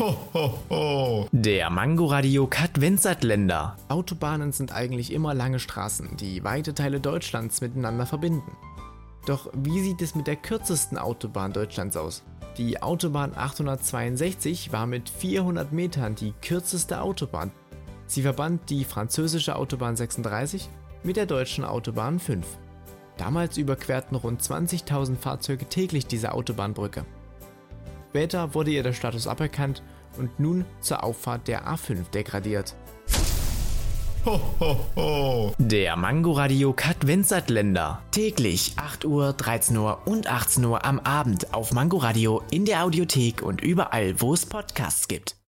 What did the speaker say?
Ho, ho, ho. Der Mangoradio Länder. Autobahnen sind eigentlich immer lange Straßen, die weite Teile Deutschlands miteinander verbinden. Doch wie sieht es mit der kürzesten Autobahn Deutschlands aus? Die Autobahn 862 war mit 400 Metern die kürzeste Autobahn. Sie verband die französische Autobahn 36 mit der deutschen Autobahn 5. Damals überquerten rund 20.000 Fahrzeuge täglich diese Autobahnbrücke. Später wurde ihr der Status aberkannt und nun zur Auffahrt der A5 degradiert. Ho, ho, ho. Der Mangoradio Länder. Täglich 8 Uhr, 13 Uhr und 18 Uhr am Abend auf Mangoradio in der Audiothek und überall, wo es Podcasts gibt.